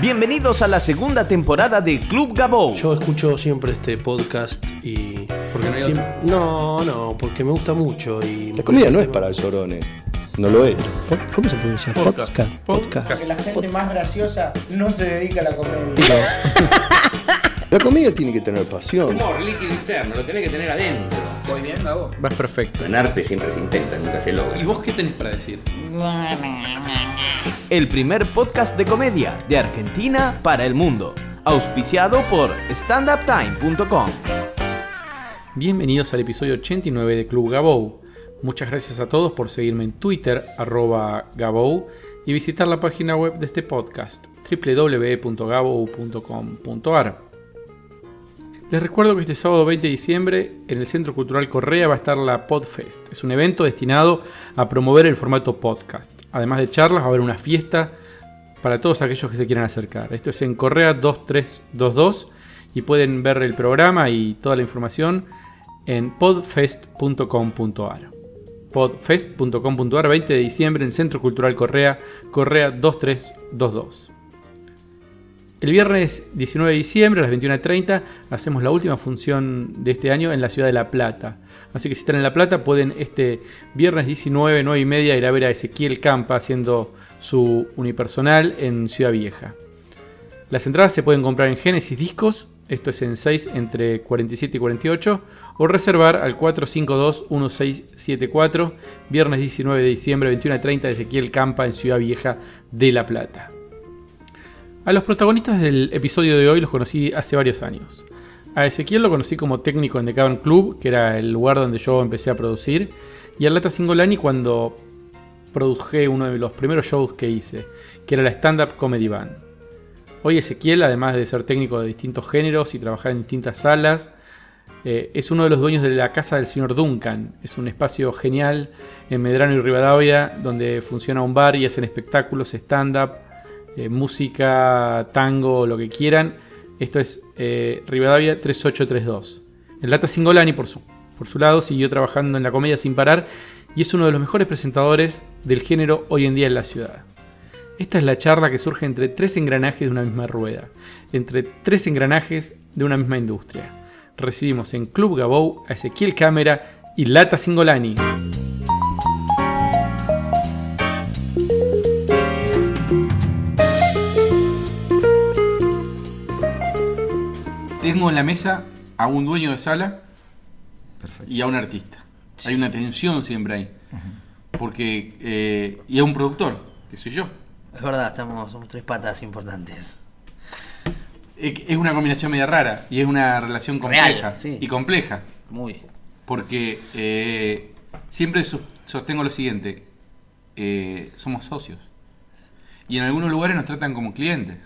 Bienvenidos a la segunda temporada de Club Gabo. Yo escucho siempre este podcast y. Porque no hay Siem- otro. No, no, porque me gusta mucho y. La comida no es para llorones. No lo es. ¿Cómo se pronuncia? Podcast. Podcast. Podcast. Podcast. Que la gente más graciosa no se dedica a la comedia. La comida tiene que tener pasión. Humor líquido interno, lo tenés que tener adentro. ¿Voy bien, Gabo? Vas perfecto. En arte siempre se intenta, nunca se logra. ¿Y vos qué tenés para decir? El primer podcast de comedia de Argentina para el mundo. Auspiciado por standuptime.com. Bienvenidos al episodio 89 de Club Gabou. Muchas gracias a todos por seguirme en Twitter, arroba Gabou, y visitar la página web de este podcast, www.gabou.com.ar. Les recuerdo que este sábado 20 de diciembre en el Centro Cultural Correa va a estar la Podfest. Es un evento destinado a promover el formato podcast. Además de charlas, va a haber una fiesta para todos aquellos que se quieran acercar. Esto es en Correa 2322 y pueden ver el programa y toda la información en podfest.com.ar. Podfest.com.ar 20 de diciembre en Centro Cultural Correa, Correa 2322. El viernes 19 de diciembre a las 21.30 hacemos la última función de este año en la ciudad de La Plata. Así que si están en La Plata pueden este viernes 19, 9 y media ir a ver a Ezequiel Campa haciendo su unipersonal en Ciudad Vieja. Las entradas se pueden comprar en Genesis Discos, esto es en 6 entre 47 y 48, o reservar al 452-1674, viernes 19 de diciembre 21.30 de Ezequiel Campa en Ciudad Vieja de La Plata. A los protagonistas del episodio de hoy los conocí hace varios años. A Ezequiel lo conocí como técnico en The Cavern Club, que era el lugar donde yo empecé a producir, y a Lata Singolani cuando produje uno de los primeros shows que hice, que era la Stand Up Comedy Band. Hoy Ezequiel, además de ser técnico de distintos géneros y trabajar en distintas salas, eh, es uno de los dueños de la casa del señor Duncan. Es un espacio genial en Medrano y Rivadavia, donde funciona un bar y hacen espectáculos, stand-up, eh, música, tango, lo que quieran. Esto es eh, Rivadavia 3832. El Lata Singolani, por su, por su lado, siguió trabajando en la comedia sin parar y es uno de los mejores presentadores del género hoy en día en la ciudad. Esta es la charla que surge entre tres engranajes de una misma rueda, entre tres engranajes de una misma industria. Recibimos en Club Gabou a Ezequiel Cámara y Lata Singolani. Tengo en la mesa a un dueño de sala y a un artista. Hay una tensión siempre ahí. Porque. eh, y a un productor, que soy yo. Es verdad, estamos, somos tres patas importantes. Es una combinación media rara y es una relación compleja. Real, sí. Y compleja. Muy. Porque eh, siempre sos- sostengo lo siguiente: eh, somos socios. Y en algunos lugares nos tratan como clientes.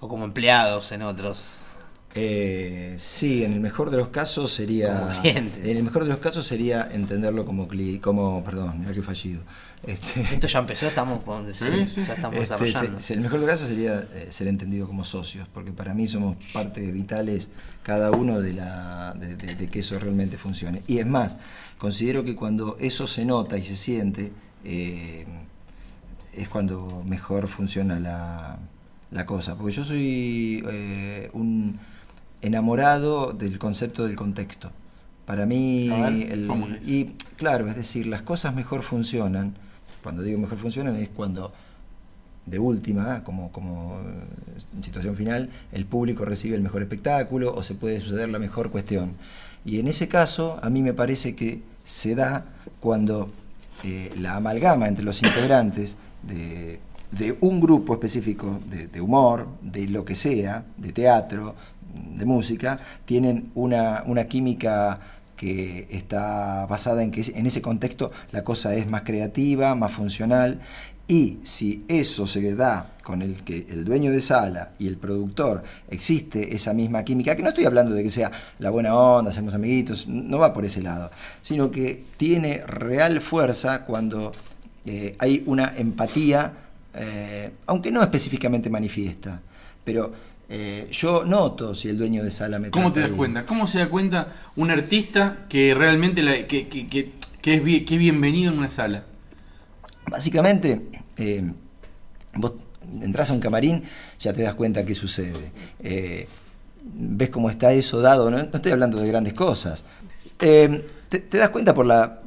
O como empleados en otros. Eh, sí, en el mejor de los casos sería. Como clientes. En el mejor de los casos sería entenderlo como cli- como, perdón, mira que fallido. Este, Esto ya empezó, estamos con- Sí, sí. ya estamos este, desarrollando. se- se- el mejor de los casos sería eh, ser entendido como socios, porque para mí somos partes vitales cada uno de, la, de, de- de que eso realmente funcione. Y es más, considero que cuando eso se nota y se siente, eh, es cuando mejor funciona la, la cosa. Porque yo soy eh, un enamorado del concepto del contexto. Para mí, ver, el- y claro, es decir, las cosas mejor funcionan, cuando digo mejor funcionan es cuando de última, como, como eh, situación final, el público recibe el mejor espectáculo o se puede suceder la mejor cuestión. Y en ese caso, a mí me parece que se da cuando eh, la amalgama entre los integrantes de, de un grupo específico de, de humor, de lo que sea, de teatro, de música, tienen una, una química que está basada en que en ese contexto la cosa es más creativa, más funcional, y si eso se da con el que el dueño de sala y el productor existe esa misma química, que no estoy hablando de que sea la buena onda, hacemos amiguitos, no va por ese lado, sino que tiene real fuerza cuando eh, hay una empatía, eh, aunque no específicamente manifiesta, pero eh, yo noto si el dueño de sala me ¿Cómo te das bien. cuenta? ¿Cómo se da cuenta un artista que realmente la- que, que- que- que es, bien- que es bienvenido en una sala? Básicamente, eh, vos entras a un camarín, ya te das cuenta qué sucede. Eh, ves cómo está eso dado, no, no estoy hablando de grandes cosas. Te, te das cuenta por la,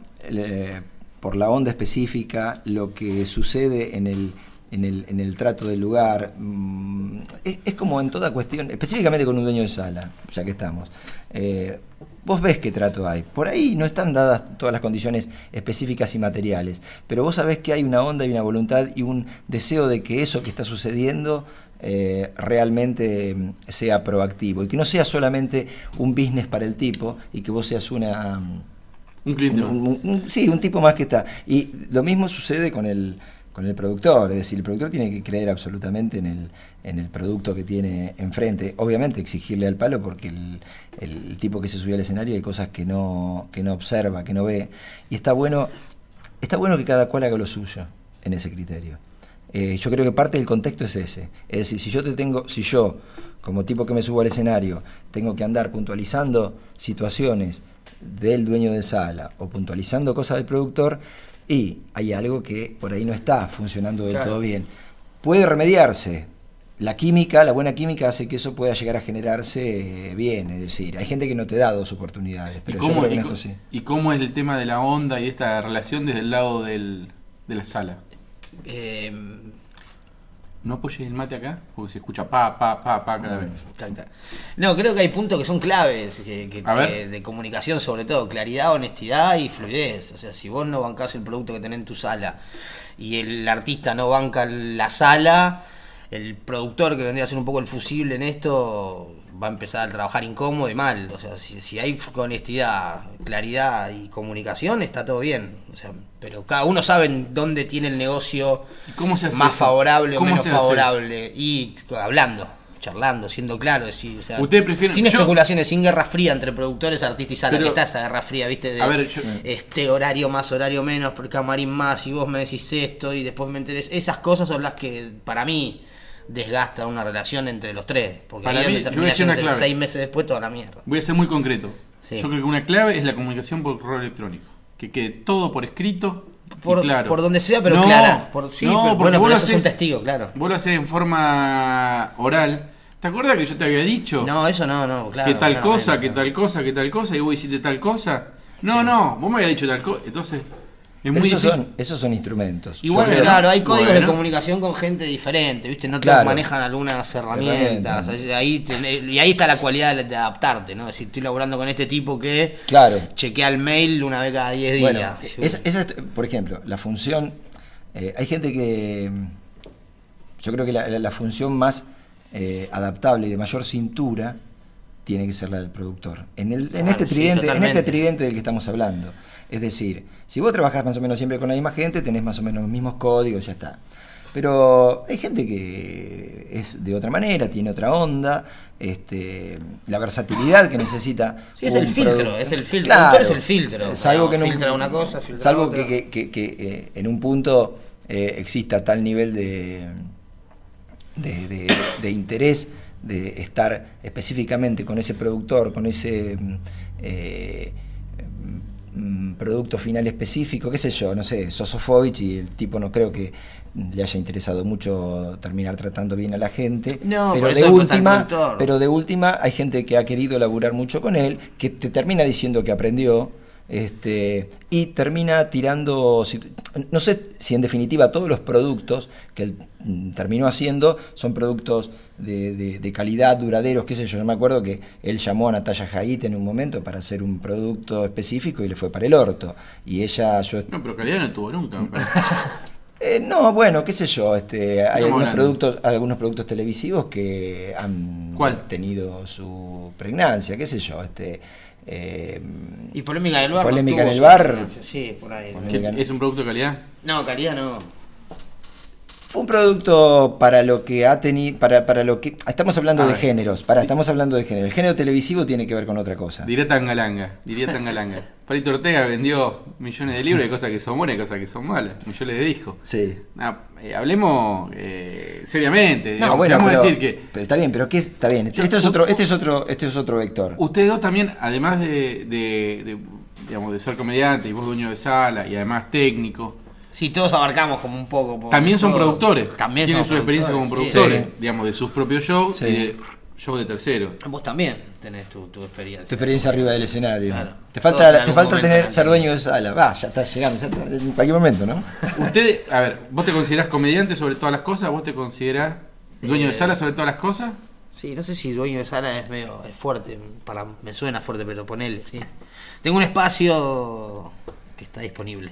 por la onda específica, lo que sucede en el, en el, en el trato del lugar. Mm, es, es como en toda cuestión, específicamente con un dueño de sala, ya que estamos. Eh, vos ves qué trato hay. Por ahí no están dadas todas las condiciones específicas y materiales, pero vos sabés que hay una onda y una voluntad y un deseo de que eso que está sucediendo eh, realmente mm, sea proactivo y que no sea solamente un business para el tipo y que vos seas una... Un cliente. un- un- un- sí, un tipo más que está. Y lo mismo sucede con el, con el productor, es decir, el productor tiene que creer absolutamente en el, en el producto que tiene enfrente. Obviamente exigirle al palo porque el, el tipo que se subió al escenario hay cosas que no, que no observa, que no ve. Y está bueno, está bueno que cada cual haga lo suyo en ese criterio. Eh, yo creo que parte del contexto es ese. Es decir, si yo te tengo, si yo, como tipo que me subo al escenario, tengo que andar puntualizando situaciones del dueño de sala o puntualizando cosas del productor, y hay algo que por ahí no está funcionando del Claro. todo bien. Puede remediarse. La química, la buena química hace que eso pueda llegar a generarse eh, bien, es decir, hay gente que no te da dos oportunidades, ¿Y pero yo cómo, creo que y en esto sí. y cómo es el tema de la onda y esta relación desde el lado del, de la sala? Eh, ¿No apoyes el mate acá? Porque se escucha pa, pa, pa, pa cada vez. tac, tac. No, creo que hay puntos que son claves que, que- que de comunicación, sobre todo, claridad, honestidad y fluidez. O sea, si vos no bancás el producto que tenés en tu sala y el artista no banca la sala, el productor que vendría a ser un poco el fusible en esto va a empezar a trabajar incómodo y mal. O sea, si, si hay honestidad, claridad y comunicación, está todo bien. O sea, pero cada uno sabe dónde tiene el negocio ¿Y cómo se hace más eso? favorable o ¿Cómo menos favorable. Y hablando, charlando, siendo claro. decir, o sea, prefieren- sin yo- especulaciones, sin guerra fría entre productores, artistas y sala. Pero- que está esa guerra fría, viste? De A ver, yo- este horario más, horario menos, por camarín más, y vos me decís esto, y después me enterés. Esas cosas son las que para mí desgastan una relación entre los tres. Porque Para ahí mí, decir una clave. seis meses después toda la mierda. Voy a ser muy concreto. Sí. Yo creo que una clave es la comunicación por correo electrónico. Que quede todo por escrito. Por, claro. por donde sea, pero No, clara. Por, sí, no, pero, bueno, vos pero lo eso es un haces- testigo, claro. Vos lo haces en forma oral. ¿Te acuerdas que yo te había dicho No, eso no, no, claro. que tal cosa, que tal cosa, que tal cosa, y vos hiciste tal cosa? No, no, vos me habías dicho tal cosa. Entonces, es Pero muy esos, son, esos son instrumentos. Igual, claro, hay códigos de comunicación con gente diferente, ¿viste? No todos Claro. manejan algunas herramientas. Ahí y ahí está la cualidad de, de adaptarte, ¿no? Es decir, estoy laburando con este tipo que Claro. chequea el mail una vez cada 10 Bueno, días. esa, esa es, por ejemplo, la función. eh, hay gente que. Yo creo que la, la- la función más eh, adaptable y de mayor cintura tiene que ser la del productor. En, el, en, este sí, tridente, en este tridente del que estamos hablando. Es decir, si vos trabajás más o menos siempre con la misma gente, tenés más o menos los mismos códigos, ya está. Pero hay gente que es de otra manera, tiene otra onda, este, la versatilidad que necesita. Sí, es el filtro, es el filtro. Claro. El productor es el filtro. Salvo que en un- filtra una cosa, filtra salvo otra. que, que- que- que, eh, en un punto eh, exista tal nivel de, de, de- de interés de estar específicamente con ese productor, con ese mm, eh, mm, producto final específico, qué sé yo, no sé, Sosofovich y el tipo no creo que le haya interesado mucho terminar tratando bien a la gente, No, pero de última, pero de última hay gente que ha querido laburar mucho con él, que te termina diciendo que aprendió, este, y termina tirando, no sé si en definitiva todos los productos que él mm, terminó haciendo son productos de, de- de calidad, duraderos, qué sé yo, yo me acuerdo que él llamó a Natalia Haidt en un momento para hacer un producto específico y le fue para el orto, y ella, yo No, pero calidad no tuvo nunca. eh, no, bueno, qué sé yo, este, hay algunos hablando. productos, algunos productos televisivos que han ¿Cuál? tenido su pregnancia, qué sé yo, este eh, Y polémica en el bar. no Polémica tuvo en el bar. Sí, por ahí. Polémica. ¿Qué- ¿Es un producto de calidad? No, calidad no. Fue un producto para lo que ha tenido, para, para lo que estamos hablando de géneros, para, estamos hablando de género. El género televisivo tiene que ver con otra cosa. Diría Tangalanga, diría Tangalanga. Palito Ortega vendió millones de libros, hay cosas que son buenas y cosas que son malas, millones de discos. Sí. Ah, eh, hablemos eh, seriamente. No, bueno, vamos pero, a decir que pero está bien, pero qué es- está bien. Este, este es otro, este es otro, este es otro vector. ustedes dos también, además de, de- de, digamos, de ser comediante y vos dueño de sala y además técnico, Sí, todos abarcamos como un poco. También son todos- productores. También Tienen somos su experiencia como productores, Sí. digamos, de sus propios shows Sí. y de shows de terceros. sí. Vos también tenés tu, tu experiencia. Tu experiencia arriba del escenario. Claro. Te falta, te falta tener, ser dueño de sala. Va, ya estás llegando, ya está, en cualquier momento, ¿no? Usted, a ver, ¿vos te considerás comediante sobre todas las cosas? ¿Vos te considerás dueño de Eh, sala sobre todas las cosas? Sí, no sé si dueño de sala es medio es fuerte, para me suena fuerte, pero ponele, sí. Tengo un espacio que está disponible.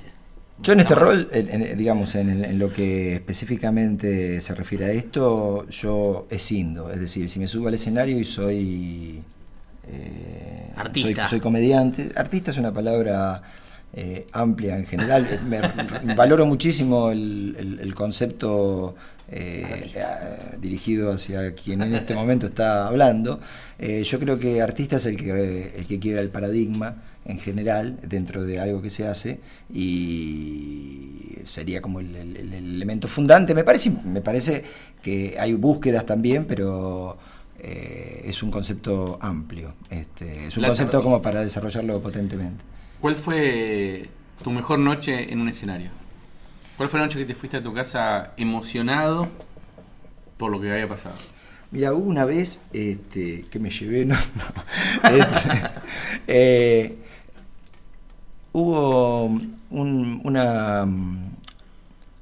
Yo en este más. rol, en- en- digamos, en, en lo que específicamente se refiere a esto, yo escindo. Es decir, si me subo al escenario y soy... eh, Artista. Soy, soy comediante. Artista es una palabra eh, amplia en general. Me- valoro muchísimo el, el- el concepto eh, eh, dirigido hacia quien en este momento está hablando. Eh, yo creo que artista es el que, el que quiera el paradigma en general dentro de algo que se hace y sería como el, el- el elemento fundante. Me parece, me parece que hay búsquedas también, pero eh, es un concepto amplio. Este, es un La concepto como para desarrollarlo potentemente. ¿Cuál fue tu mejor noche en un escenario? ¿Cuál fue la noche que te fuiste a tu casa emocionado por lo que había pasado? Mira, hubo una vez este, que me llevé, no, no, este, eh, hubo un- una,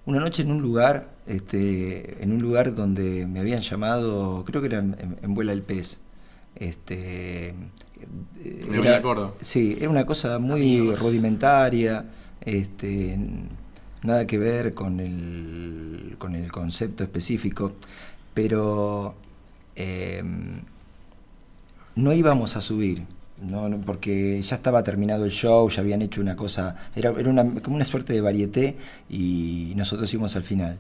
una noche en un lugar, este, en un lugar donde me habían llamado, creo que era en, en- en Vuela el Pez. Este, Villa Córdoba. Sí, era una cosa muy rudimentaria, este, nada que ver con el, con el concepto específico, pero eh, no íbamos a subir, no, no, porque ya estaba terminado el show, ya habían hecho una cosa, era, era una, como una suerte de varieté y nosotros íbamos al final.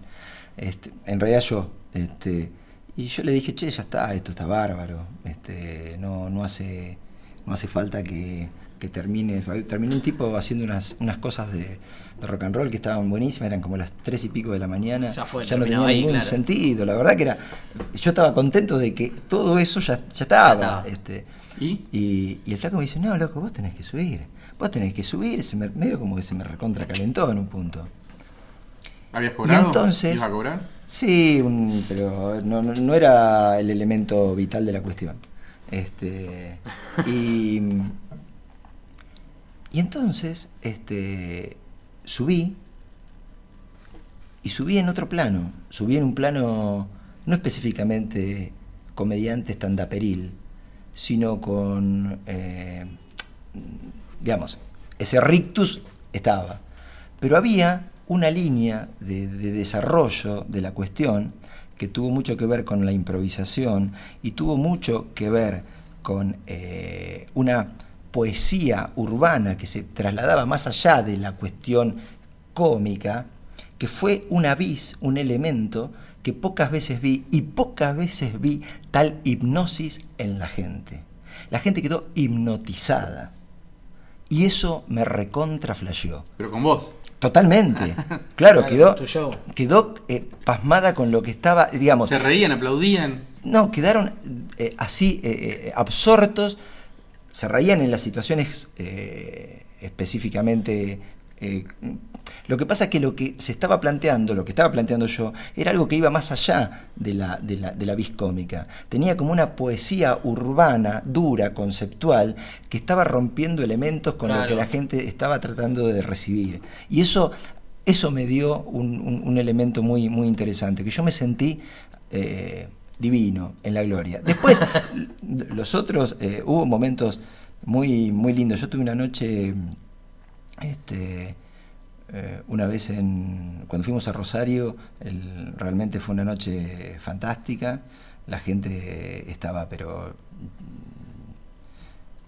Este, en realidad yo, este, y yo le dije, che, ya está, esto está bárbaro, este, no, no hace, no hace falta que, que termine. Terminó un tipo haciendo unas, unas cosas de, de rock and roll que estaban buenísimas, eran como las tres y pico de la mañana. Ya fue, no terminó tenía ahí, ningún claro. sentido. La verdad que era. Yo estaba contento de que todo eso ya, ya estaba. estaba. Este, ¿Y? y, y el flaco me dice, no, loco, vos tenés que subir. Vos tenés que subir. Se me, medio como que se me recontra calentó en un punto. ¿Habías cobrado? entonces- ¿Ibas a cobrar? Sí, un- pero no, no- no era el elemento vital de la cuestión. Este, y, y entonces este, subí y subí en otro plano. Subí en un plano no específicamente comediante estandaperil, sino con, eh, digamos, ese rictus estaba. Pero había una línea de, de desarrollo de la cuestión que tuvo mucho que ver con la improvisación y tuvo mucho que ver con eh, una poesía urbana que se trasladaba más allá de la cuestión cómica, que fue una vis, un elemento que pocas veces vi y pocas veces vi tal hipnosis en la gente. La gente quedó hipnotizada. Y eso me recontra flasheó. Pero con vos. Totalmente. Claro, Claro, quedó, quedó eh, pasmada con lo que estaba, digamos. Se reían, aplaudían. No, quedaron eh, así eh, absortos, se reían en las situaciones eh, específicamente. Lo que pasa es que lo que se estaba planteando, lo que estaba planteando yo, era algo que iba más allá de la, de la, de la vis cómica. Tenía como una poesía urbana, dura, conceptual, que estaba rompiendo elementos con lo Claro. que la gente estaba tratando de recibir. Y eso, eso me dio un, un- un elemento muy, muy interesante, que yo me sentí eh, divino en la gloria. Después, los otros, eh, hubo momentos muy, muy lindos. Yo tuve una noche, este, eh, una vez en, cuando fuimos a Rosario, el- realmente fue una noche fantástica. La gente estaba, pero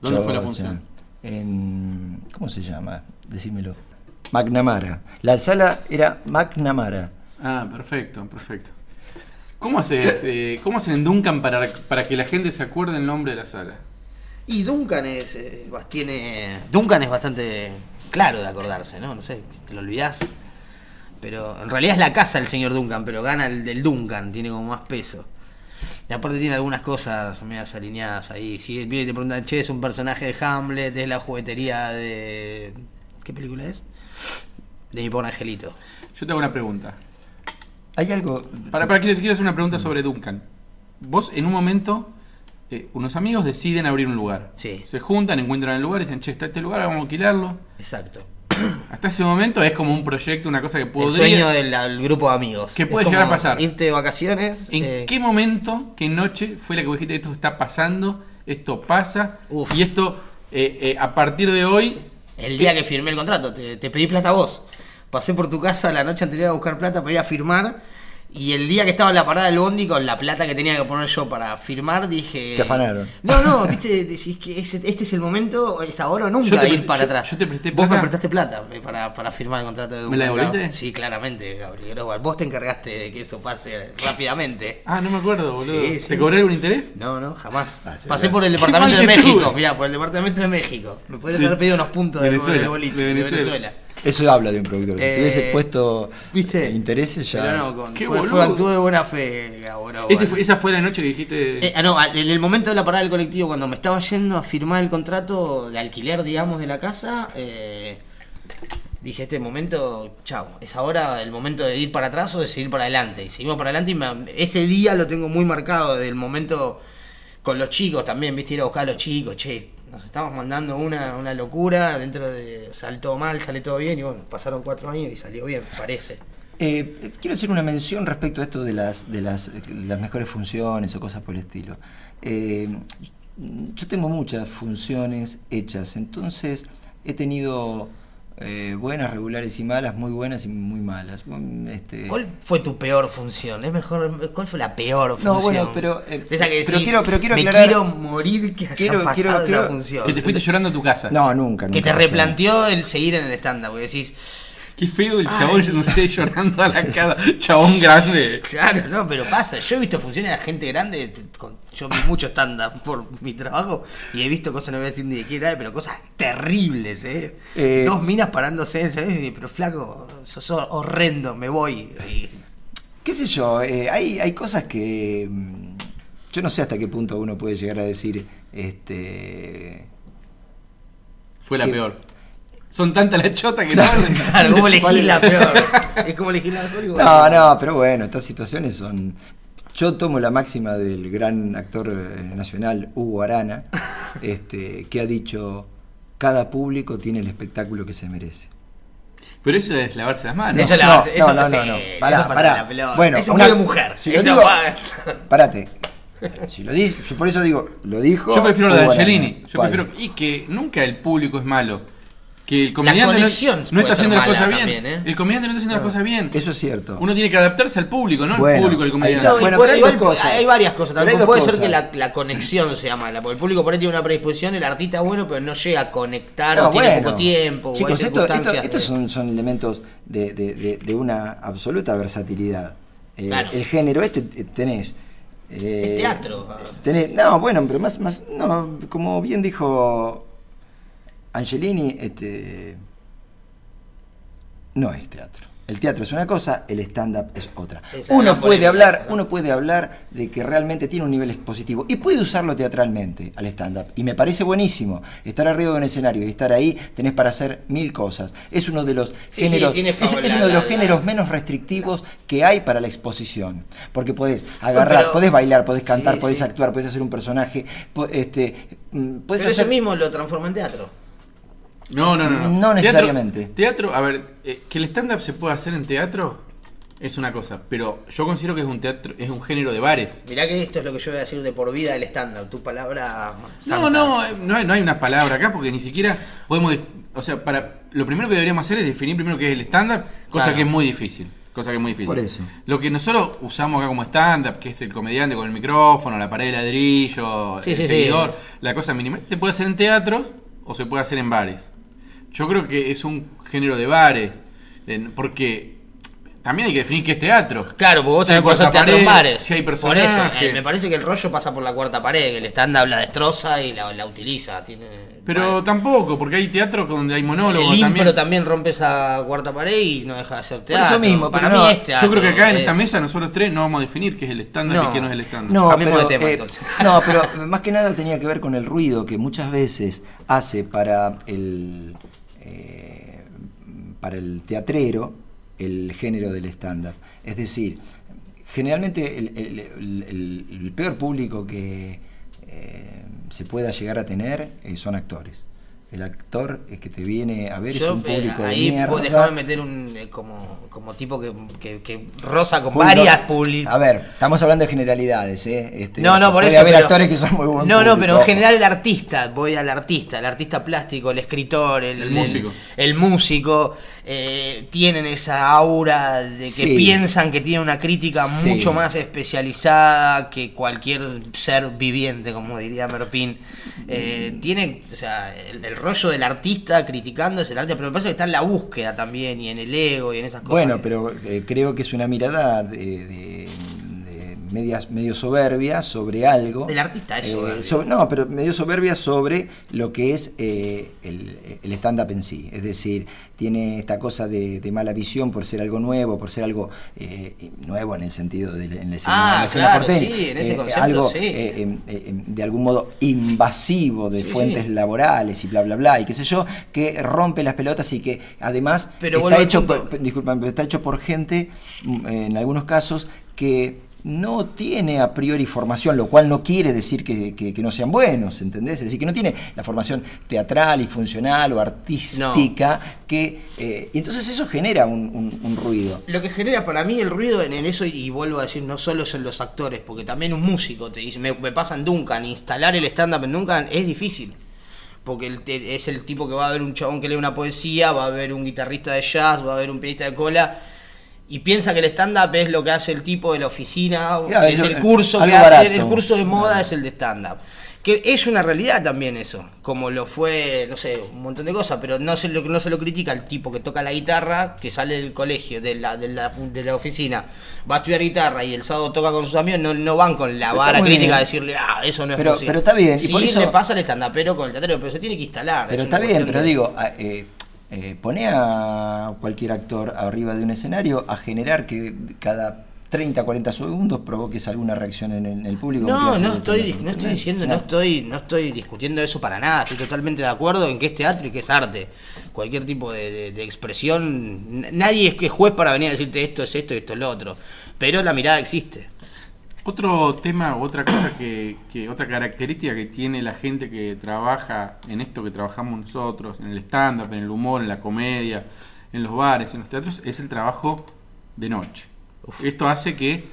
¿Dónde fue la función? En, ¿Cómo se llama? Decímelo. McNamara. La sala era McNamara. Ah, perfecto, perfecto. ¿Cómo, haces, eh, ¿Cómo hacen en Duncan para, para que la gente se acuerde el nombre de la sala? Y Duncan es, eh, tiene, Duncan es bastante claro de acordarse, ¿no? No sé, si te lo olvidás. Pero en realidad es la casa del señor Duncan, pero gana el del Duncan, tiene como más peso. Y aparte tiene algunas cosas medias alineadas ahí. Si viene y te preguntan, che, es un personaje de Hamlet, es la juguetería de... ¿Qué película es? De mi pobre angelito. Yo te hago una pregunta. Hay algo. Para, para quiero, quiero hacer una pregunta sobre Duncan. Vos en un momento, eh, unos amigos deciden abrir un lugar. Sí. Se juntan, encuentran el lugar y dicen, che, está este lugar, vamos a alquilarlo. Exacto. Hasta ese momento es como un proyecto, una cosa que El podría... sueño del, del grupo de amigos. Que puede llegar a pasar. Irte de vacaciones. ¿En eh, qué momento, qué noche fue la que dijiste esto está pasando, esto pasa Uf. y esto eh, eh, a partir de hoy El día que firmé el contrato, te, te pedí plata a vos. Pasé por tu casa la noche anterior a buscar plata para ir a firmar. Y el día que estaba en la parada del bondi con la plata que tenía que poner yo para firmar, dije. Te afanaron. No, no, viste, decís que ese- este es el momento, es ahora o Yo nunca te ir para yo- atrás. yo te presté Vos me plata. prestaste plata eh, para, para firmar el contrato de ¿Me la devolviste? Sí, claramente, Gabriel. Vos te encargaste de que eso pase rápidamente. Ah, no me acuerdo, boludo. Sí, sí. ¿Te cobré algún interés? No, no, jamás. Ah, sí, Pasé claro. por el Qué departamento mal de que México. estuve. Mirá, por el departamento de México. Me podrías De- haber pedido unos puntos del, Venezuela, del boliche, de de Venezuela. Venezuela. Eso habla de un productor. Si Eh, tuviese puesto ¿viste? intereses ya. Pero no, con, Qué fue, fue actuó de buena fe, Ese fue- esa fue la noche que dijiste... Eh, ah, no, al- en el momento de la parada del colectivo, cuando me estaba yendo a firmar el contrato de alquiler, digamos, de la casa, eh, dije, este momento, chao, es ahora el momento de ir para atrás o de seguir para adelante. Y seguimos para adelante y me- ese día lo tengo muy marcado, desde el momento con los chicos también, viste, ir a buscar a los chicos, che, nos estamos mandando una, una locura, dentro de, sale mal, sale todo bien, y bueno, pasaron cuatro años y salió bien, parece. Eh, quiero hacer una mención respecto a esto de las, de las, las mejores funciones o cosas por el estilo. Eh, yo tengo muchas funciones hechas, entonces he tenido eh, buenas, regulares y malas, muy buenas y muy malas. Este, ¿Cuál fue tu peor función? Es mejor, ¿cuál fue la peor función? No, bueno, pero, eh, esa que pero decís, quiero- pero quiero me quiero morir que haya Quiero- pasado quiero- esa quiero- función. Que te fuiste llorando a tu casa. No, nunca. que nunca te pasó. replanteó el seguir en el stand-up, porque decís, Qué feo el chabón, yo no sé, llorando a la cara. Chabón grande. claro, no, pero pasa, yo he visto funciones de gente grande, con- yo vi mucho stand-up por mi trabajo, y he visto cosas, no voy a decir ni de qué edad, pero cosas terribles, ¿eh? Eh, Dos minas parándose, ¿sabes? Y, Pero flaco, sos horrendo, me voy. Y- qué sé yo, eh, hay, hay cosas que mm, yo no sé hasta qué punto uno puede llegar a decir, este, Fue la peor. Son tantas las chotas que no. Claro, ¿cómo peor? Es como elegir la mejor bueno. no, no, pero bueno, estas situaciones son. Yo tomo la máxima del gran actor eh, nacional Hugo Arana, este, que ha dicho cada público tiene el espectáculo que se merece. Pero eso es lavarse las manos. Eso es no, lavarse- eso- no, no, sí, no, no. Pará, la pelota. Bueno, eso es una- de mujer. si lo Eso digo- Párate. Si lo di, yo por eso digo, lo dijo. Yo prefiero lo de Hugo Arana. Angelini. Yo prefiero. Y que nunca el público es malo. Que el comediante no- conexión no, está haciendo las cosas bien. también, ¿eh? El comediante no está haciendo las cosas bien. Eso es cierto. Uno tiene que adaptarse al público, no Bueno, al público ahí comediante. está. No, y Bueno, por pero hay igual dos cosas. hay varias cosas Pero hay también. dos Puede ser que la, la conexión sea mala, porque el público por ahí tiene una predisposición, el artista es bueno, pero no llega a conectar No, o tiene poco tiempo o hay Chicos, esto- esto- circunstancias. estos son, son elementos de, de- de- de una absoluta versatilidad. Eh, Claro. El género este eh, tenés. eh, Es teatro. tenés- no, bueno, pero más, más, no, como bien dijo Angelini, este, no es teatro. El teatro es una cosa, el stand-up es otra. Es Uno puede hablar, uno puede hablar de que realmente tiene un nivel expositivo y puede usarlo teatralmente al stand-up. Y me parece buenísimo. Estar arriba de un escenario y estar ahí, tenés para hacer mil cosas. Es uno de los Sí, géneros, es, uno de los géneros menos restrictivos que hay para la exposición. Porque podés agarrar, pero- podés bailar, podés cantar, Sí, podés actuar, podés hacer un personaje, este, mm, podés Pero hacer. eso mismo lo transforma en teatro. No, no, no. No, No necesariamente. Teatro, teatro, a ver, eh, que el stand-up se pueda hacer en teatro es una cosa, pero yo considero que es un teatro, es un género de bares. Mirá que esto es lo que yo voy a decir de por vida del stand-up, tu palabra No, santa. no, eh, no hay, no hay una palabra acá porque ni siquiera podemos. O sea, para lo primero que deberíamos hacer es definir primero qué es el stand-up, cosa Claro. que es muy difícil. Cosa que es muy difícil. Por eso. Lo que nosotros usamos acá como stand-up, que es el comediante con el micrófono, la pared de ladrillo, Sí, el sí, sí. seguidor, la cosa mínima, se puede hacer en teatros o se puede hacer en bares. Yo creo que es un género de bares, porque también hay que definir qué es teatro. Claro, porque vos Si también podés hacer cuarta teatro en pared, bares. Si hay Por eso, personajes. eh, me parece que el rollo pasa por la cuarta pared, que el stand-up la destroza y la, la utiliza. Tiene, Pero Vale. tampoco, porque hay teatro donde hay monólogos el también. impro también rompe esa cuarta pared y no deja de ser Por teatro. eso mismo, Para pero mí es teatro. Yo creo que acá en es- esta mesa nosotros tres no vamos a definir qué es el estándar No. y qué no es el estándar. No, Cambiemos pero, de tema, eh, entonces. no, pero más que nada tenía que ver con el ruido que muchas veces hace para el eh, para el teatrero el género del stand-up. Es decir, generalmente el peor público que eh, se pueda llegar a tener eh, son actores. El actor eh, que te viene a ver es Yo un eh, público de ahí mierda. puedo dejarme meter un eh, como, como tipo que, que, que roza con varias publi- A ver, estamos hablando de generalidades, ¿eh? Este, No, no, por puede eso. haber pero- actores que son muy buenos. No, no, pero en general el artista, voy al artista, el artista plástico, el escritor, el, El músico. el, músico, eh, tienen esa aura de que Sí. piensan que tienen una crítica Sí. mucho más especializada que cualquier ser viviente, como diría Merpin. Eh, tiene, o sea, el, el rollo del artista criticando es el arte, pero me parece que está en la búsqueda también y en el ego y en esas cosas. Bueno, pero eh, creo que es una mirada de, de- de medias, medio soberbia sobre algo. El artista es Eh, soberbio. sobre- no, pero medio soberbia sobre lo que es eh, el, el stand-up en sí. Es decir, tiene esta cosa de, de mala visión por ser algo nuevo, por ser algo eh, nuevo en el sentido de la- en la escena, Ah, en la escena claro, porteña. sí, en ese Eh, concepto, algo sí. eh, em, eh, em, de algún modo invasivo de Sí, fuentes laborales y bla, bla, bla, y qué sé yo, que rompe las pelotas y que además Pero está hecho por, disculpame, está hecho por gente, mm, en algunos casos, que no tiene a priori formación, lo cual no quiere decir que, que- que no sean buenos, ¿entendés? Es decir, que no tiene la formación teatral y funcional o artística, que eh, y entonces eso genera un, un- un ruido. Lo que genera para mí el ruido en, en eso, y vuelvo a decir, no solo son los actores, porque también un músico te dice, me, me pasa en Duncan, instalar el stand-up en Duncan es difícil. Porque es el tipo que va a ver un chabón que lee una poesía, va a ver un guitarrista de jazz, va a ver un pianista de cola, y piensa que el stand-up es lo que hace el tipo de la oficina, Claro, que es el curso que algo hace, barato. el curso de moda es el de stand-up. Que es una realidad también eso, como lo fue, no sé, un montón de cosas, pero no se lo, no se lo critica el tipo que toca la guitarra, que sale del colegio, de la, de la, de la oficina, va a estudiar guitarra y el sábado toca con sus amigos, no, no van con la vara crítica a decirle, ah, eso no es Pero- música". pero está bien, y Sí, por eso- le pasa al stand-upero con el teatro, pero se tiene que instalar. Pero es está bien, pero de- digo, a- eh, eh, pone a cualquier actor arriba de un escenario a generar que cada 30, 40 segundos provoques alguna reacción en, en el público. No, no estoy, no estoy diciendo, no estoy, no estoy discutiendo eso para nada. Estoy totalmente de acuerdo en que es teatro y que es arte. Cualquier tipo de, de- de expresión, nadie es que juez para venir a decirte esto es esto y esto es lo otro. Pero la mirada existe. Otro tema o otra cosa que, que- otra característica que tiene la gente que trabaja en esto que trabajamos nosotros, en el stand-up, en el humor, en la comedia, en los bares, en los teatros, es el trabajo de noche. Esto hace que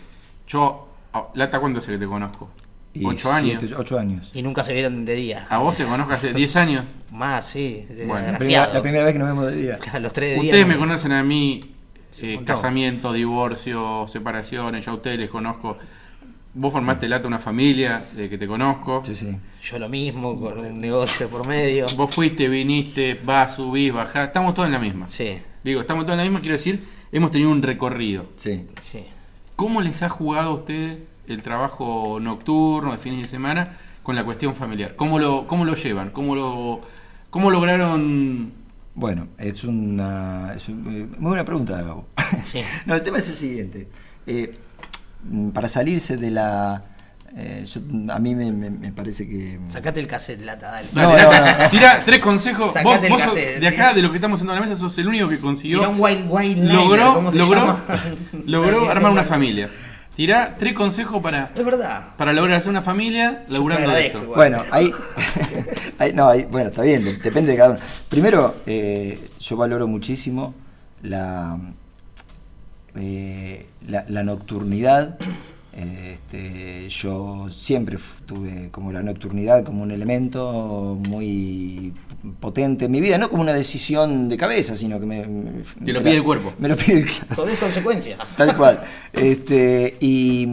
yo, ah, Lata, ¿cuánto hace que te conozco? Y ¿Ocho años? siete, ocho años. Y nunca se vieron de día. ¿A vos te conozco hace 10 años? Más, sí. Bueno, La primera, desgraciado. la primera vez que nos vemos de día. A los tres de día. Ustedes no- me conocen a mí, eh, casamiento, divorcio, separaciones, yo a ustedes les conozco. Vos formaste Lata una familia, de que te conozco. Sí, sí. Yo lo mismo, con un negocio por medio. Vos fuiste, viniste, vas, subís, bajás, estamos todos en la misma. Sí, Digo, estamos todos en la misma, quiero decir, hemos tenido un recorrido. Sí. sí. ¿Cómo les ha jugado a ustedes el trabajo nocturno, de fines de semana, con la cuestión familiar? ¿Cómo lo, cómo lo llevan? ¿Cómo, lo, cómo lograron...? Bueno, es una, es un- eh, muy buena pregunta, Gabo. Sí. no, el tema es el siguiente. Eh, para salirse de la... eh, yo- a mí me, me- me parece que... Sacate el cassette, lata, dale. No, Dale, no, Lata, no, no. Tira tres consejos. Sacate Vos, el vos sos- cassette, de acá, tira. de lo que estamos haciendo en la mesa, sos el único que consiguió... Tira un logró liner, ¿cómo se logró, llama? logró armar una familia. Tirá tres consejos para, Es verdad. para lograr hacer una familia laburando de esto. igual. Bueno, ahí, ahí- no, ahí- bueno, está bien, de- depende de cada uno. Primero, eh, yo valoro muchísimo la, eh, la, la nocturnidad. Eh, Este, yo siempre tuve como la nocturnidad como un elemento muy potente en mi vida, no como una decisión de cabeza, sino que me, me- Te lo pide la- el cuerpo. Me lo pide el claro. Todo es consecuencia. Tal cual. Este, y,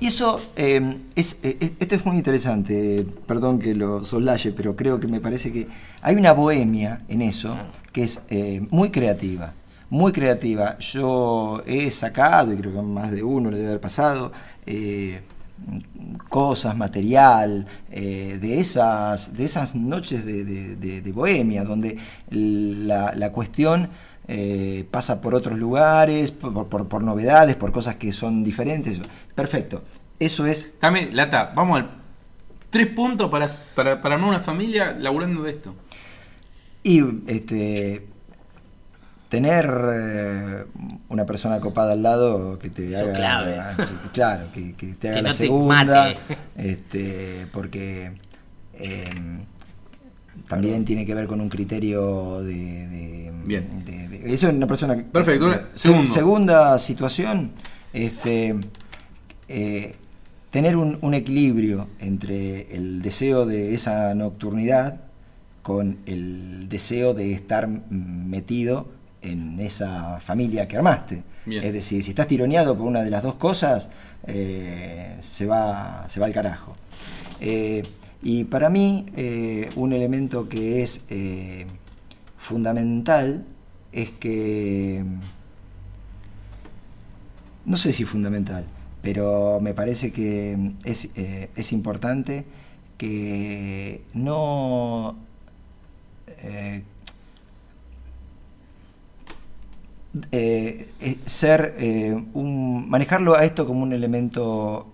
y eso, eh, es, eh, esto es muy interesante, perdón que lo soslaye, pero creo que me parece que hay una bohemia en eso que es eh, muy creativa, muy creativa. Yo he sacado, y creo que más de uno le debe haber pasado, eh, cosas, material, eh, de, esas, de esas noches de, de- de- de bohemia, donde la, la cuestión eh, pasa por otros lugares, por, por- por novedades, por cosas que son diferentes. Perfecto. Eso es Dame, Lata, vamos al. Tres puntos para, para, para armar una familia laburando de esto. Y este tener eh, una persona copada al lado que te Eso es haga, clave. que- claro, que, que te haga Que la no segunda, este, porque eh, también tiene que ver con un criterio de, de- Bien. de- de- eso es una persona que- Perfecto, una- Se- segundo. segunda situación, este, eh, tener un, un equilibrio entre el deseo de esa nocturnidad con el deseo de estar metido en esa familia que armaste. Bien. Es decir, si estás tironeado por una de las dos cosas, eh, se, va, se va al carajo. Eh, y para mí, eh, un elemento que es fundamental es que no sé si fundamental, pero me parece que es, es importante que no eh, eh, ser eh, un manejarlo a esto como un elemento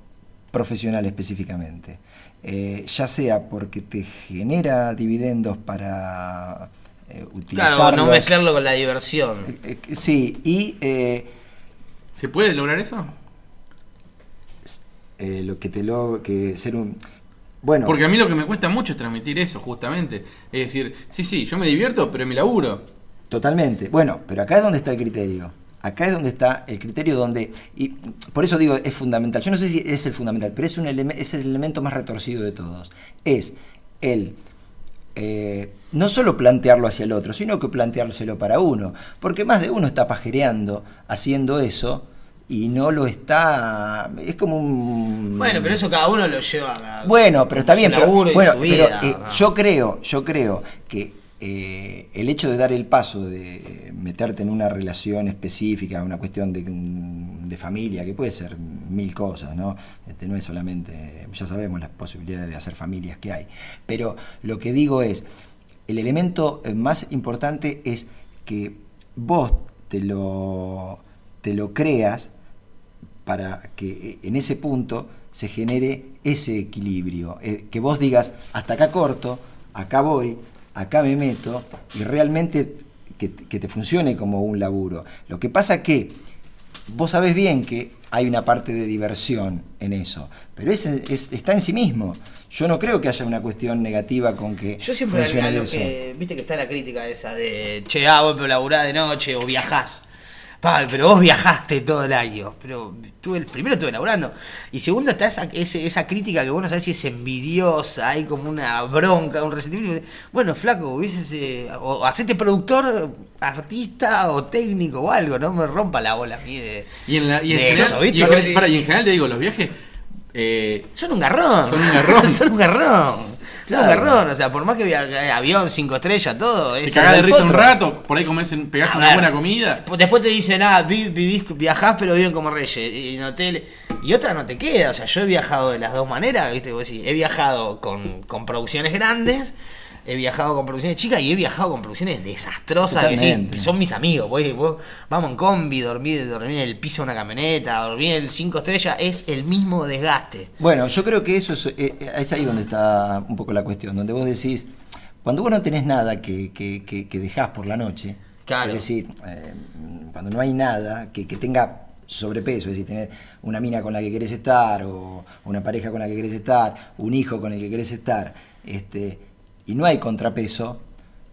profesional específicamente, Eh, ya sea porque te genera dividendos para eh, utilizarlos. Claro, no mezclarlo con la diversión. Eh, eh, sí, y eh, ¿Se puede lograr eso? eh, lo que te lo que ser un bueno Porque a mí lo que me cuesta mucho es transmitir eso, justamente. Es decir, sí, sí, yo me divierto, pero me laburo. Totalmente bueno pero acá es donde está el criterio acá es donde está el criterio donde y por eso digo es fundamental yo no sé si es el fundamental pero es un eleme- es el elemento más retorcido de todos es el eh, no solo plantearlo hacia el otro, sino que planteárselo para uno. Porque más de uno está pajereando haciendo eso y no lo está. Es como un. Bueno, pero eso cada uno lo lleva. a- Bueno, pero está bien, pero, bueno, su pero, vida, eh, yo creo, yo creo que eh, el hecho de dar el paso de meterte en una relación específica, una cuestión de, de familia, que puede ser mil cosas, ¿no? Este, no es solamente, ya sabemos las posibilidades de hacer familias que hay. Pero lo que digo es, el elemento más importante es que vos te lo, te lo creas para que en ese punto se genere ese equilibrio. eh, que vos digas, hasta acá corto, acá voy, acá me meto, y realmente que, que te funcione como un laburo. Lo que pasa que vos sabés bien que hay una parte de diversión en eso, pero ese es- está en sí mismo. Yo no creo que haya una cuestión negativa con que Yo siempre funcione lo eso. que. Viste que está la crítica esa de. Che, ah, vos pero laburás de noche o viajás. Pa, pero vos viajaste todo el año. Pero tuve, primero estuve laburando. Y segundo está esa, ese- esa crítica que vos no sabés si es envidiosa, hay como una bronca, un resentimiento. Bueno, flaco, hubieses, eh, o, hacete productor, artista o técnico o algo, no me rompa la bola a mí de, Y en, la, y en de general, eso, ¿viste? y en, Porque- para, y en general te digo, los viajes. eh, Son un garrón. Son un garrón. Son un garrón. Son un garrón. O sea, por más que via- eh, avión, cinco estrellas, todo. te es cagás de risa un rato, por ahí comés, pegás una buena comida. Después- te dicen, ah, vi- vivís, viajás, pero viven como reyes y en hotel. Y otra no te queda. O sea, yo he viajado de las dos maneras, ¿viste? Vos decís, he viajado con, con producciones grandes, he viajado con producciones chicas y he viajado con producciones desastrosas. Que sí, son mis amigos. Vos, vos- vamos en combi, dormí, dormí en el piso de una camioneta, dormí en el cinco estrellas. Es el mismo desgaste. Bueno, yo creo que eso es, eh, eh, es ahí donde está un poco la cuestión, donde vos decís, cuando vos no tenés nada que, que, que- que dejás por la noche, Claro. es decir, eh, cuando no hay nada que, que tenga sobrepeso, es decir, tener una mina con la que querés estar, o una pareja con la que querés estar, un hijo con el que querés estar, este, y no hay contrapeso,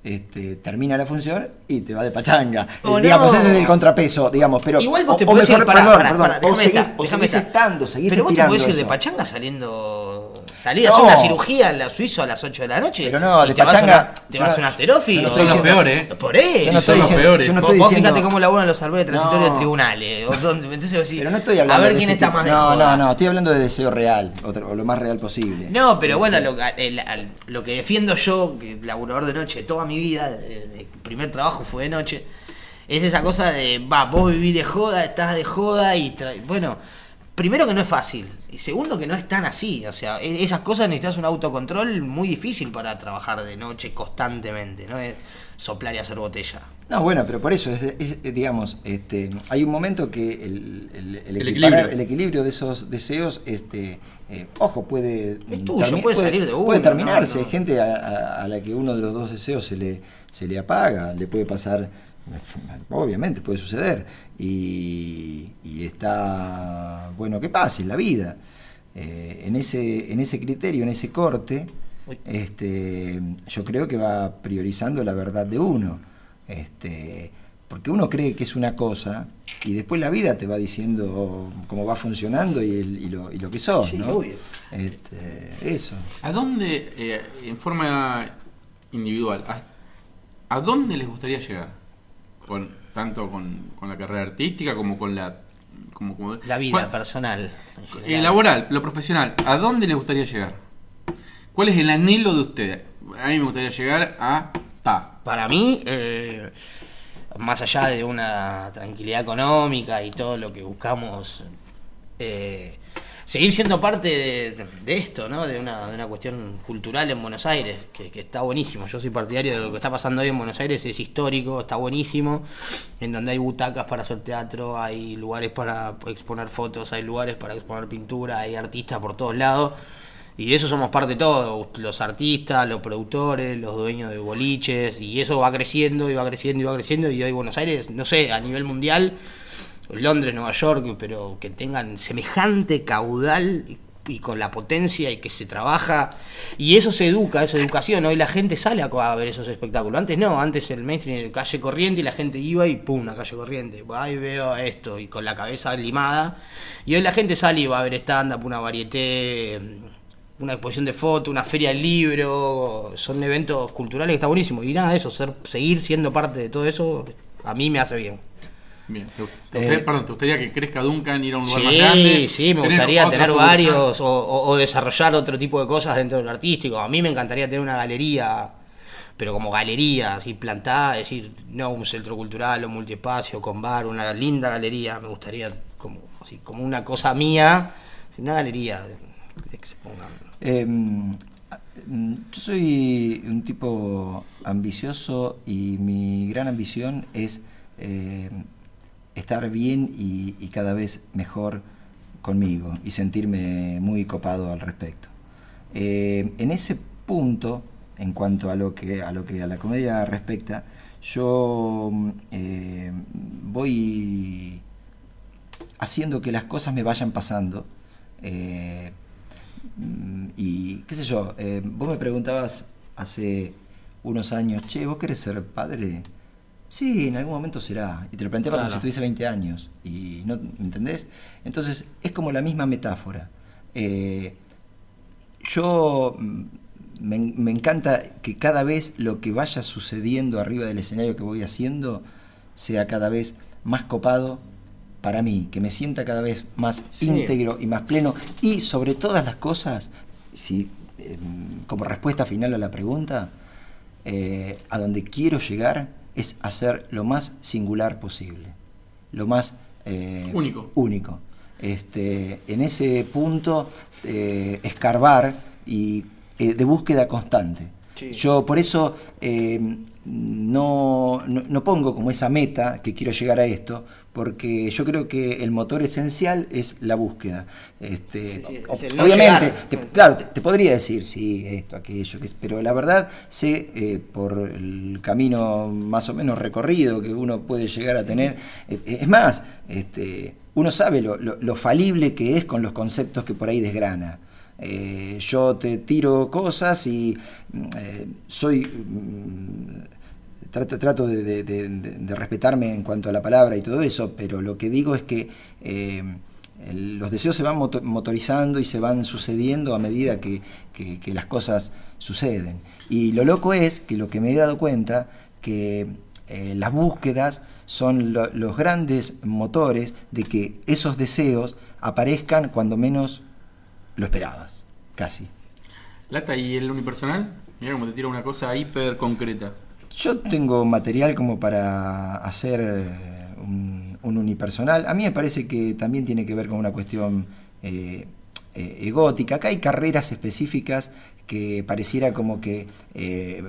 este, termina la función y te va de pachanga. Oh, Eh, digamos, no. ese es el contrapeso, digamos, pero... Igual vos te podés mejor, ir, perdón, pará, perdón, pará, o seguís, o seguís esta. estando, seguís Pero vos te podés ir de pachanga saliendo. Salís a hacer una cirugía en la Suiza a las 8 de la noche. Pero no, y de te vas a pachanga, una- Te yo vas a asterofi. yo no Son los peores, ¿eh? Por eso. Yo no Son estoy los diciendo, peores. yo no Vos, estoy vos diciendo- fíjate cómo laburan los salvajes transitorios No. de tribunales. o donde- entonces vos decís, Pero no estoy hablando A ver de quién está tipo- más de No, no, no, estoy hablando de deseo real, o, lo más real posible. No, pero bueno, lo, que- el- al- lo que defiendo yo, que laburador de noche toda mi vida, de, de- primer trabajo fue de noche, es esa cosa de, va, vos vivís de joda, estás de joda y... tra- bueno, primero que no es fácil, y segundo que no es tan así, o sea, e- esas cosas necesitas un autocontrol muy difícil para trabajar de noche constantemente, no es soplar y hacer botella. No, bueno, pero por eso, es, es, digamos, este, hay un momento que el, el- el El equiparar- equilibrio. el equilibrio de esos deseos, este, eh, ojo, puede, Es tuyo, puede salir de uno, puede terminarse. no, no. Hay gente a, a- a la que uno de los dos deseos se le, se le apaga, le puede pasar Obviamente puede suceder. Y, y está bueno que pase en la vida. Eh, en, ese, en ese criterio, en ese corte, este, yo creo que va priorizando la verdad de uno. Este, porque uno cree que es una cosa y después la vida te va diciendo cómo va funcionando y, el- y lo, y lo que sos, Sí, ¿no? Este, eso. ¿A dónde, eh, en forma individual, a, a dónde les gustaría llegar? Con, tanto con, con la carrera artística como con la... Como, como- La vida ¿Cuál- personal. en general. eh, laboral, lo profesional, ¿a dónde les gustaría llegar? ¿Cuál es el anhelo de ustedes? A mí me gustaría llegar a... Ta. Para mí, eh, más allá de una tranquilidad económica y todo lo que buscamos, eh, seguir siendo parte de, de esto, ¿no? De una, de una cuestión cultural en Buenos Aires, que, que está buenísimo. Yo soy partidario de lo que está pasando hoy en Buenos Aires, es histórico, está buenísimo, en donde hay butacas para hacer teatro, hay lugares para exponer fotos, hay lugares para exponer pintura, hay artistas por todos lados. Y de eso somos parte todos, los artistas, los productores, los dueños de boliches, y eso va creciendo y va creciendo y va creciendo, y hoy Buenos Aires, no sé, a nivel mundial, Londres, Nueva York, pero que tengan semejante caudal y, con la potencia y que se trabaja, y eso se educa, eso es educación, hoy la gente sale a, ver esos espectáculos, antes no, antes el mainstream era calle corriente y la gente iba y pum, una calle corriente, ahí veo esto, y con la cabeza limada, y hoy la gente sale y va a ver stand-up, una varieté una exposición de fotos, una feria del libro, son eventos culturales que está buenísimo. Y nada, eso, ser, seguir siendo parte de todo eso, a mí me hace bien. Bien. ¿Te, te gustaría, perdón, ¿te gustaría que crezca Duncan, ir a un lugar más Sí, grande? sí, me tener gustaría tener varios o, o- o desarrollar otro tipo de cosas dentro del artístico. A mí me encantaría tener una galería, pero como galería, así plantada, es decir, no un centro cultural o multiespacio con bar, una linda galería. Me gustaría como, así, como una cosa mía, una galería que se pongan. Eh, mm, yo soy un tipo ambicioso y mi gran ambición es eh, estar bien y, cada vez mejor conmigo y sentirme muy copado al respecto. Eh, en ese punto, en cuanto a lo que a lo que a la comedia respecta, yo mm, eh, voy haciendo que las cosas me vayan pasando. eh, Y qué sé yo, vos me preguntabas hace unos años, che, ¿vos querés ser padre? Sí, en algún momento será. Y te lo planteaba como si tuviese 20 años. Y no, ¿me entendés? Entonces, es como la misma metáfora. Eh, yo mm, me, me encanta que cada vez lo que vaya sucediendo arriba del escenario que voy haciendo sea cada vez más copado para mí, que me sienta cada vez más Sí. íntegro y más pleno. Y sobre todas las cosas, si, eh, como respuesta final a la pregunta, eh, a donde quiero llegar es hacer lo más singular posible, lo más eh, Único. único. Este, en ese punto, eh, escarbar y eh, de búsqueda constante. Sí. Yo por eso eh, no, no, no pongo como esa meta que quiero llegar a esto, porque yo creo que el motor esencial es la búsqueda. Este, Sí, sí, o- es el no obviamente, te- claro, te, te podría decir, sí, esto, aquello, que es- pero la verdad sé eh, por el camino más o menos recorrido que uno puede llegar a tener. eh, es más, este, uno sabe lo, lo- lo falible que es con los conceptos que por ahí desgrana. Eh, yo te tiro cosas y mm, eh, soy... mm, trato, trato de, respetarme en cuanto a la palabra y todo eso, pero lo que digo es que eh, los deseos se van moto- motorizando y se van sucediendo a medida que, que- las cosas suceden. Y lo loco es que lo que me he dado cuenta, que las búsquedas son lo- los grandes motores de que esos deseos aparezcan cuando menos lo esperabas, casi. Lata, ¿y el unipersonal? Mira cómo te tira una cosa hiper concreta. Yo tengo material como para hacer eh, un, un unipersonal. A mí me parece que también tiene que ver con una cuestión eh, eh, egótica. Acá hay carreras específicas que pareciera como que... eh,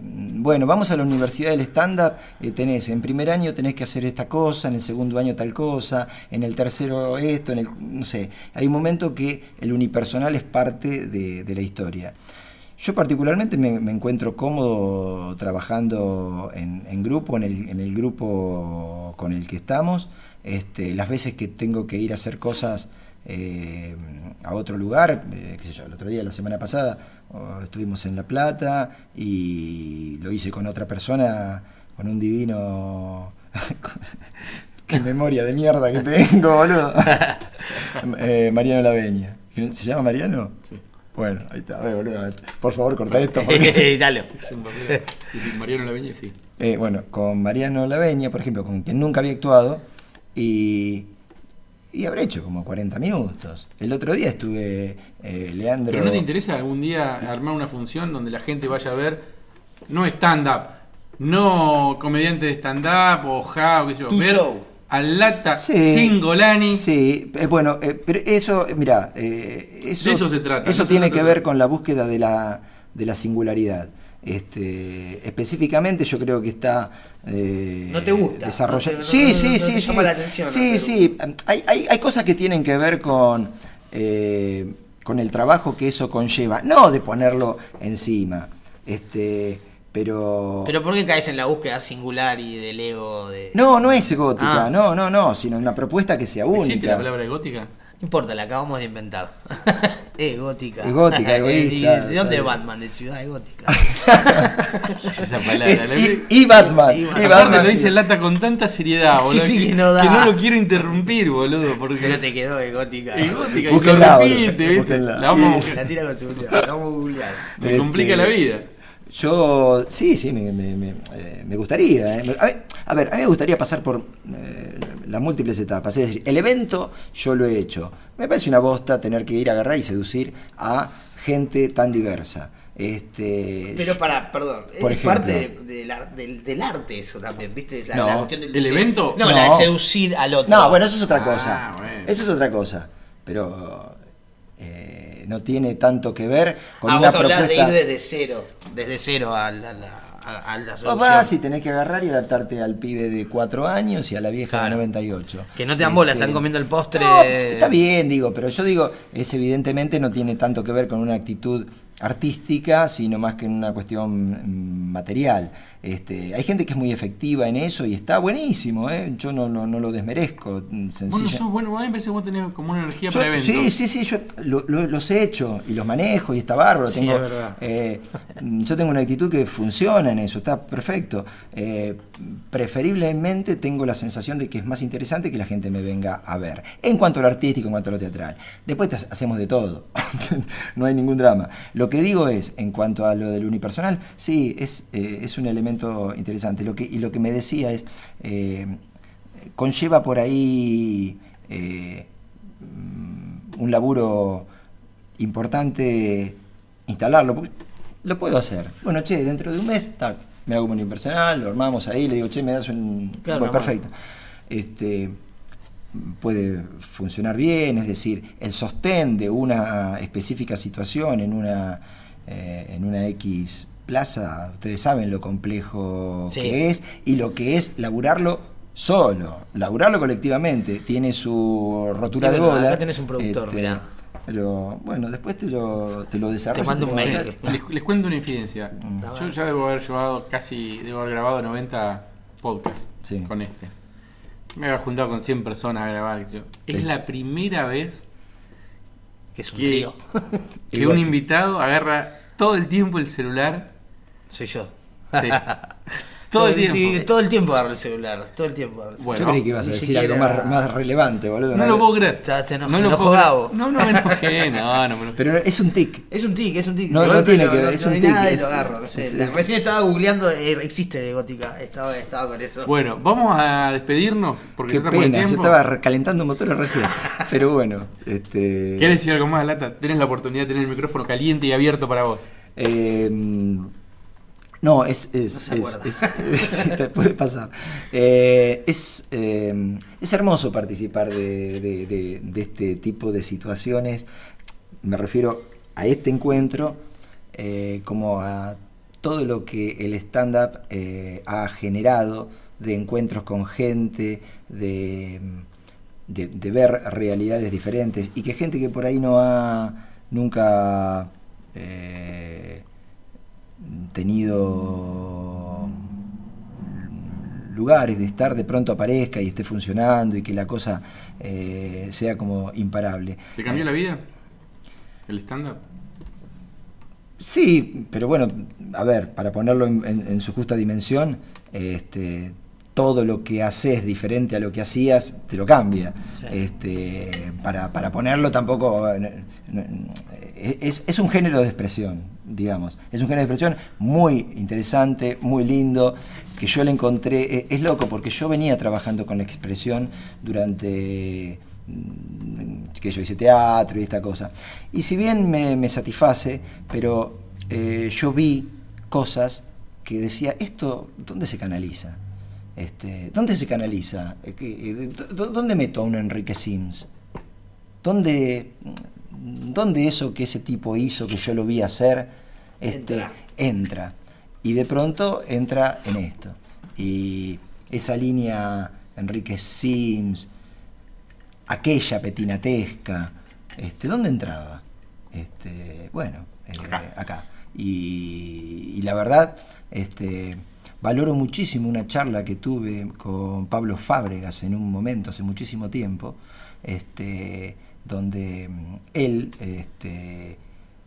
bueno, vamos a la universidad del stand-up, eh, tenés, en primer año tenés que hacer esta cosa, en el segundo año tal cosa, en el tercero esto, en el, no sé, hay un momento que el unipersonal es parte de, la historia. Yo particularmente me, me encuentro cómodo trabajando en, en grupo, en el, en el grupo con el que estamos. Este, las veces que tengo que ir a hacer cosas eh, a otro lugar, eh, qué sé yo, el otro día, la semana pasada, estuvimos en La Plata y lo hice con otra persona, con un divino... Qué memoria de mierda que tengo, boludo. Eh, Mariano Laveña. ¿Se llama Mariano? Sí. Bueno, ahí está. A ver, boludo, por favor, corta esto. porque- Dale. Es un papel- y Mariano Laveña, sí. Eh, bueno, con Mariano Laveña, por ejemplo, con quien nunca había actuado, y, y habré hecho como 40 minutos. El otro día estuve, eh, Leandro... Pero ¿no te interesa algún día armar una función donde la gente vaya a ver, no stand-up, no comediante de stand-up o ja, o qué sé yo, Tu ver show. al lata Sí. sin Golani? Sí, eh, bueno, eh, pero eso, mira, eso, De eso se trata, Eso eso tiene que ver con la búsqueda de la, de la singularidad. Este, específicamente yo creo que está eh, No te gusta, desarrolla- no te- no- sí, no- sí, no sí, te sí. llama la atención sí, sí. Hay, hay, hay cosas que tienen que ver con eh, con el trabajo que eso conlleva, no de ponerlo encima, este, pero Pero ¿por qué caes en la búsqueda singular y del ego de... no, no es gótica, Ah. no, no, no, sino una propuesta que sea única. ¿Existe la palabra gótica? No importa, la acabamos de inventar. es gótica. Es gótica, egoísta, ¿De, de dónde es. Batman? De Ciudad de Gótica. Esa palabra. Es la- y, y Batman. Y y Batman. Batman. lo dice Lata con tanta seriedad, Sí, boludo. sí, que no da. que no lo quiero interrumpir, boludo. que no Porque te quedó de gótica. es gótica y Búsquenla, lo boludo, repite, ¿viste? La vamos La tira con seguridad. La vamos a googlear. Este, complica la vida. Yo, sí, sí, me, me- me- eh, me gustaría. eh. A, ver, a ver, a mí me gustaría pasar por eh, las múltiples etapas. Es decir, el evento yo lo he hecho. Me parece una bosta tener que ir a agarrar y seducir a gente tan diversa. Este, Pero para, perdón, Por es ejemplo. parte de- de la- del, del arte eso también, ¿viste? La, No. la cuestión del ¿El evento? No, No. la de seducir al otro. No, bueno, eso es otra Ah, cosa. bueno. Eso es otra cosa. Pero eh, no tiene tanto que ver con ah, una vos hablás de propuesta. ir desde cero, desde cero a la, a la, a- a la seducción. vas y tenés que agarrar y adaptarte al pibe de 4 años y a la vieja Claro. de 98. Que no te dan bola, Este, están comiendo el postre. No, está bien, digo, pero yo digo, es evidentemente no tiene tanto que ver con una actitud artística, sino más que en una cuestión mm, material. Este, hay gente que es muy efectiva en eso y está buenísimo, ¿eh? yo no, no, no lo desmerezco. mm, Bueno, sos, bueno, a mí me parece que vos tenés como una energía yo- para eventos. sí, sí, sí, yo lo- lo- los he hecho y los manejo y está bárbaro. Sí, tengo, es verdad. eh, yo tengo una actitud que funciona en eso, está perfecto. Eh, preferiblemente tengo la sensación de que es más interesante que la gente me venga a ver. En cuanto a lo artístico, en cuanto a lo teatral. Después hacemos de todo, no hay ningún drama. Lo que digo es, en cuanto a lo del unipersonal, sí, es, eh, es un elemento interesante. Lo que, y lo que me decía es, eh, conlleva por ahí... eh, un laburo importante instalarlo. Lo puedo hacer. Bueno, che, dentro de un mes, tac, me hago un unipersonal, lo armamos ahí, le digo, che, me das un. Claro, una perfecto. Este puede funcionar bien, es decir, el sostén de una específica situación en una eh, en una X plaza, ustedes saben lo complejo Sí. que es y lo que es laburarlo solo, laburarlo colectivamente, tiene su rotura de bola. acá tenés un productor, mirá. Pero bueno, después te lo, te lo desarrollo. Te mando un mail. Les, les cuento una infidencia. Mm. Yo ya debo haber llevado casi, debo haber grabado 90 podcasts Sí. con este. Me había juntado con 100 personas a grabar. yo. Es Es- la primera vez Que es un que, trío. que un invitado agarra todo el tiempo el celular. Soy yo. Sí. todo el tiempo. ti- Todo el tiempo agarro el celular. Todo el tiempo agarro el celular. Bueno, Yo creí que ibas a decir algo más, más relevante, boludo. No lo puedo creer. Ya se enojó- no se lo puedo. Gabo. No, no me enojé. No, no me enojé. Pero es un tic. Es un tic, es un tic. No, no tiene lo- que ver, no- es no un tic, nada y es- lo agarro. Recién estaba googleando, eh, existe de gótica. Estaba, estaba con eso. Bueno, vamos a despedirnos porque Qué pena, yo estaba recalentando motores recién. Pero bueno, este. ¿Quieres decir algo más, Lata? Tenés la oportunidad de tener el micrófono caliente y abierto para vos. Eh, no, es. es, No es- te puede pasar. Eh, es, eh, es hermoso participar de, de- de- de este tipo de situaciones. Me refiero a este encuentro eh, como a todo lo que el stand-up eh, ha generado de encuentros con gente, de, ver realidades diferentes y que gente que por ahí no ha nunca tenido lugares de estar de pronto aparezca y esté funcionando y que la cosa eh, sea como imparable. ¿Te cambió la vida? ¿El stand-up? Sí, pero bueno, a ver, para ponerlo en, en- en su justa dimensión, este, todo lo que haces diferente a lo que hacías te lo cambia. Sí. Este, para, para ponerlo tampoco... eh, Es, es un género de expresión, digamos. Es un género de expresión muy interesante, muy lindo, que yo le encontré... eh, Es loco, porque yo venía trabajando con la expresión durante mm, que yo hice teatro y esta cosa. Y si bien me, satisface, pero eh, yo vi cosas que decía, ¿esto dónde se canaliza? Este, ¿Dónde se canaliza? Eh, ¿Dónde meto a un Enrique Sims? ¿Dónde, ¿Dónde eso que ese tipo hizo, que yo lo vi hacer, este, Entra. entra? Y de pronto entra en esto. Y esa línea Enrique Sims, aquella petinatesca, este, ¿dónde entraba? Este, bueno, eh, Acá. Y, y la verdad, este, valoro muchísimo una charla que tuve con Pablo Fábregas en un momento, hace muchísimo tiempo, este, donde mm, él este,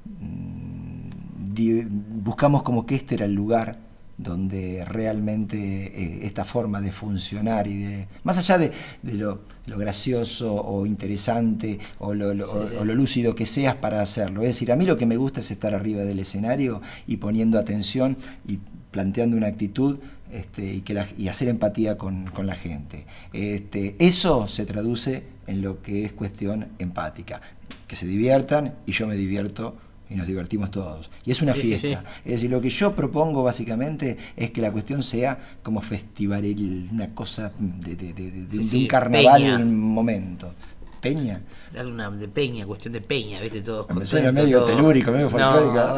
mm, buscamos como que este era el lugar donde realmente eh, esta forma de funcionar y de más allá de, de lo, lo gracioso o interesante o lo, lo- Sí, sí. o lo lúcido que seas para hacerlo. Es decir, a mí lo que me gusta es estar arriba del escenario y poniendo atención y planteando una actitud este, y, que la- y hacer empatía con, con la gente. Este, eso se traduce en lo que es cuestión empática. Que se diviertan y yo me divierto y nos divertimos todos. Y es una Sí, sí, fiesta. sí. Es decir, lo que yo propongo básicamente es que la cuestión sea como festivaril, una cosa de, de- de- de- de Sí, un sí, carnaval en un momento. Peña. Una- de peña, cuestión de peña, ¿viste? Todos Me suena medio todo. telúrico, medio No, folclórico.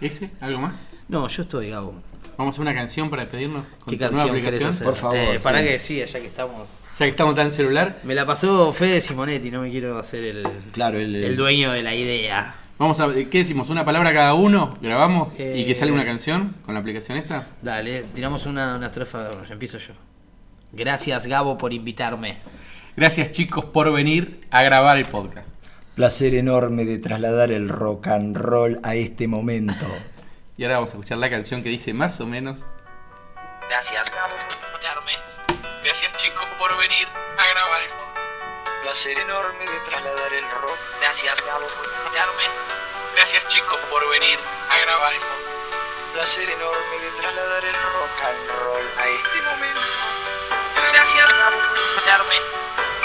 ¿Ese? ¿Algo más? No, yo estoy, Gabo. Vamos a una canción para despedirnos con ¿Qué canción querés hacer? Por favor, Eh, para sí. que sí, ya que estamos. Ya que estamos tan celular, Me la pasó Fede Simonetti, no me quiero hacer el, Claro, el- el dueño de la idea. Vamos a. ¿Qué decimos? ¿Una palabra cada uno? ¿Grabamos? ¿Y que Eh, sale una canción con la aplicación esta? Dale, tiramos una, una estrofa, empiezo yo. Gracias, Gabo, por invitarme. Gracias chicos por venir a grabar el podcast. Placer enorme de trasladar el rock and roll a este momento. Y ahora vamos a escuchar la canción que dice más o menos. Gracias, Gabo, por invitarme. Gracias chicos por venir a grabar el podcast. Placer enorme de trasladar el rock. Gracias, Gabo, por invitarme. Gracias chicos por venir a grabar podcast. Placer enorme de trasladar el rock and roll a este momento. Gracias, Gabo, por invitarme.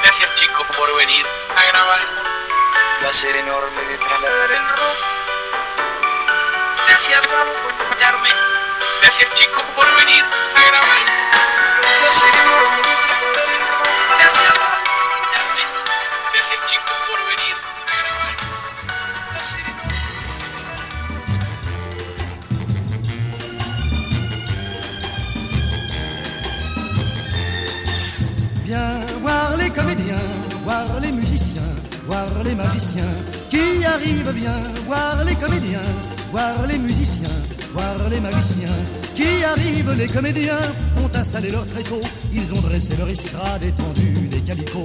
Gracias chicos por venir a grabar podcast. Placer enorme de trasladar el rock. Gracias, Gabo, por invitarme. Gracias chicos por venir a grabar podcast. Placer enorme de trasladar el rock. Gracias, Gabo, Viens voir les comédiens, voir les musiciens, voir les magiciens qui arrivent. Viens voir les comédiens, voir les musiciens, voir les magiciens qui arrivent. Les comédiens? Ont installé leur tréteau, ils ont dressé leur estrade étendue des calicots.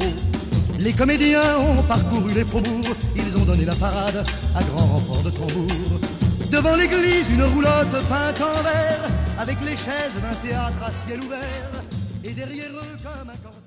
Les comédiens ont parcouru les faubourgs, ils ont donné la parade à grand renfort de tambour. Devant l'église, une roulotte peinte en vert, avec les chaises d'un théâtre à ciel ouvert, et derrière eux comme un